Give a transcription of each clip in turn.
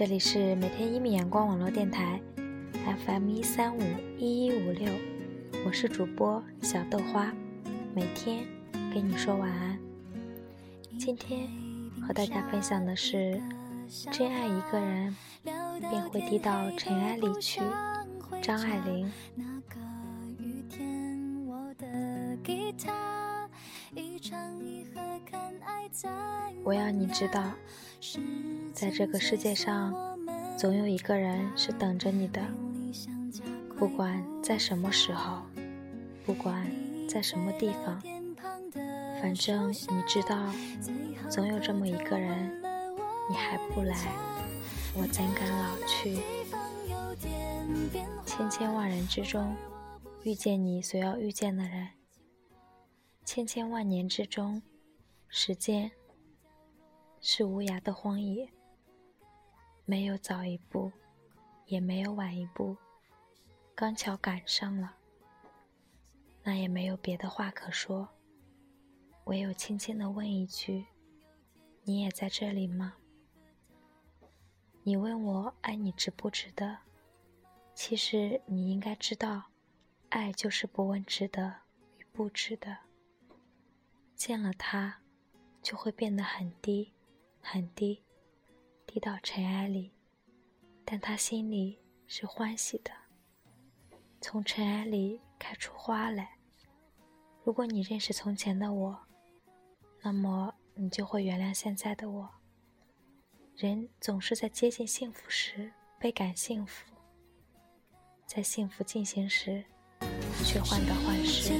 这里是每天一米阳光网络电台，FM 一三五一一五六，我是主播小豆花，每天跟你说晚安。今天和大家分享的是，真爱一个人，便会低到尘埃里去。张爱玲。我要你知道，在这个世界上，总有一个人是等着你的。不管在什么时候，不管在什么地方，反正你知道，总有这么一个人，你还不来，我怎敢老去？千千万人之中，遇见你所要遇见的人；千千万年之中，时间是无涯的荒野，没有早一步，也没有晚一步，刚巧赶上了，那也没有别的话可说，唯有轻轻的问一句：“你也在这里吗？”你问我爱你值不值得？其实你应该知道，爱就是不问值得与不值得。见了他，就会变得很低，很低，低到尘埃里，但他心里是欢喜的，从尘埃里开出花来。如果你认识从前的我，那么你就会原谅现在的我。人总是在接近幸福时倍感幸福。在幸福进行时，却患得患失。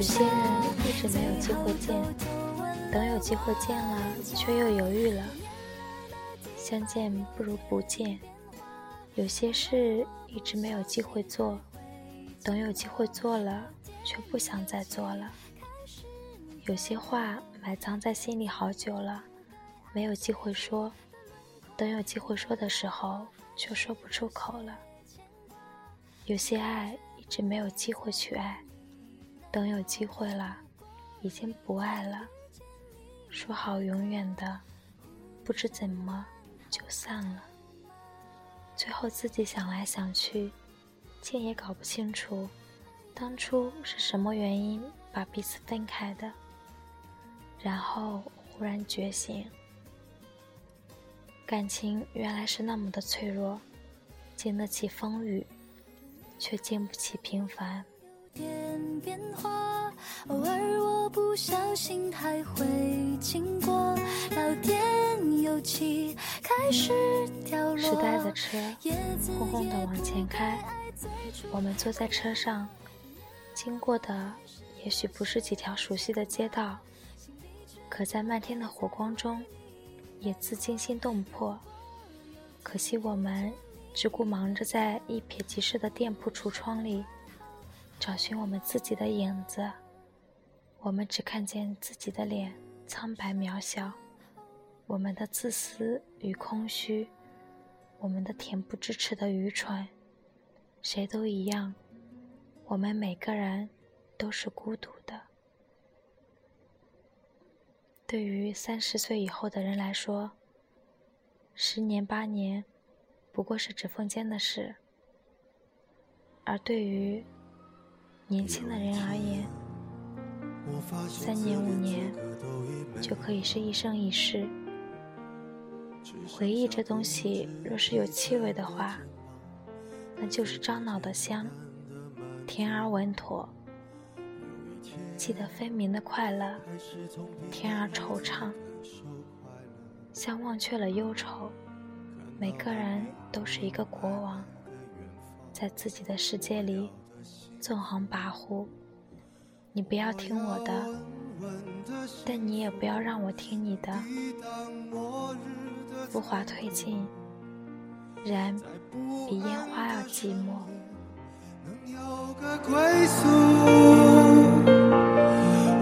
有些人一直没有机会见，等有机会见了，却又犹豫了。相见不如不见。有些事一直没有机会做，等有机会做了，却不想再做了。有些话埋藏在心里好久了，没有机会说，等有机会说的时候，就说不出口了。有些爱一直没有机会去爱，等有机会了，已经不爱了。说好永远的，不知怎么就散了。最后自己想来想去，竟也搞不清楚，当初是什么原因把彼此分开的。然后忽然觉醒，感情原来是那么的脆弱，经得起风雨，却经不起平凡。变化，偶尔我不小心还会经过老店，有开始掉时代的车轰轰的往前开，我们坐在车上，经过的也许不是几条熟悉的街道。可在漫天的火光中，也自惊心动魄。可惜我们只顾忙着在一瞥即逝的店铺橱窗里找寻我们自己的影子，我们只看见自己的脸苍白渺小，我们的自私与空虚，我们的恬不知耻的愚蠢，谁都一样，我们每个人都是孤独的。对于三十岁以后的人来说，十年八年不过是指缝间的事；而对于年轻的人而言，三年五年就可以是一生一世。回忆这东西，若是有气味的话，那就是樟脑的香，甜而稳妥。记得分明的快乐，甜而惆怅，像忘却了忧愁。每个人都是一个国王，在自己的世界里纵横跋扈。你不要听我的，但你也不要让我听你的。浮华褪尽，人比烟花要寂寞。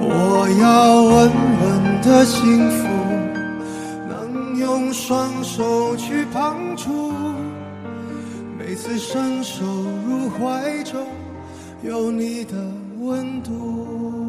我要稳稳的幸福，能用双手去碰触。每次伸手入怀中，有你的温度。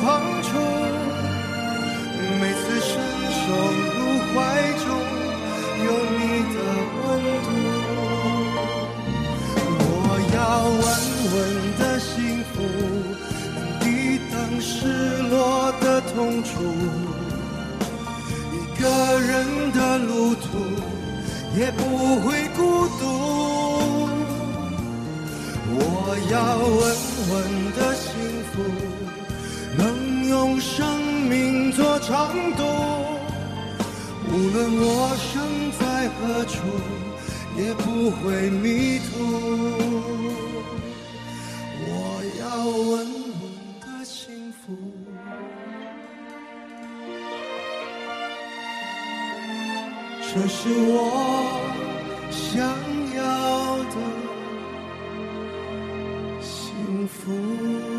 手去碰触，每次伸手入怀中有你的温度。我要稳稳的幸福，能抵挡失落的痛楚。一个人的路途也不会孤独。我要稳稳的幸福，生命做长度。无论我身在何处，也不会迷途。我要稳稳的幸福，这是我想要的幸福。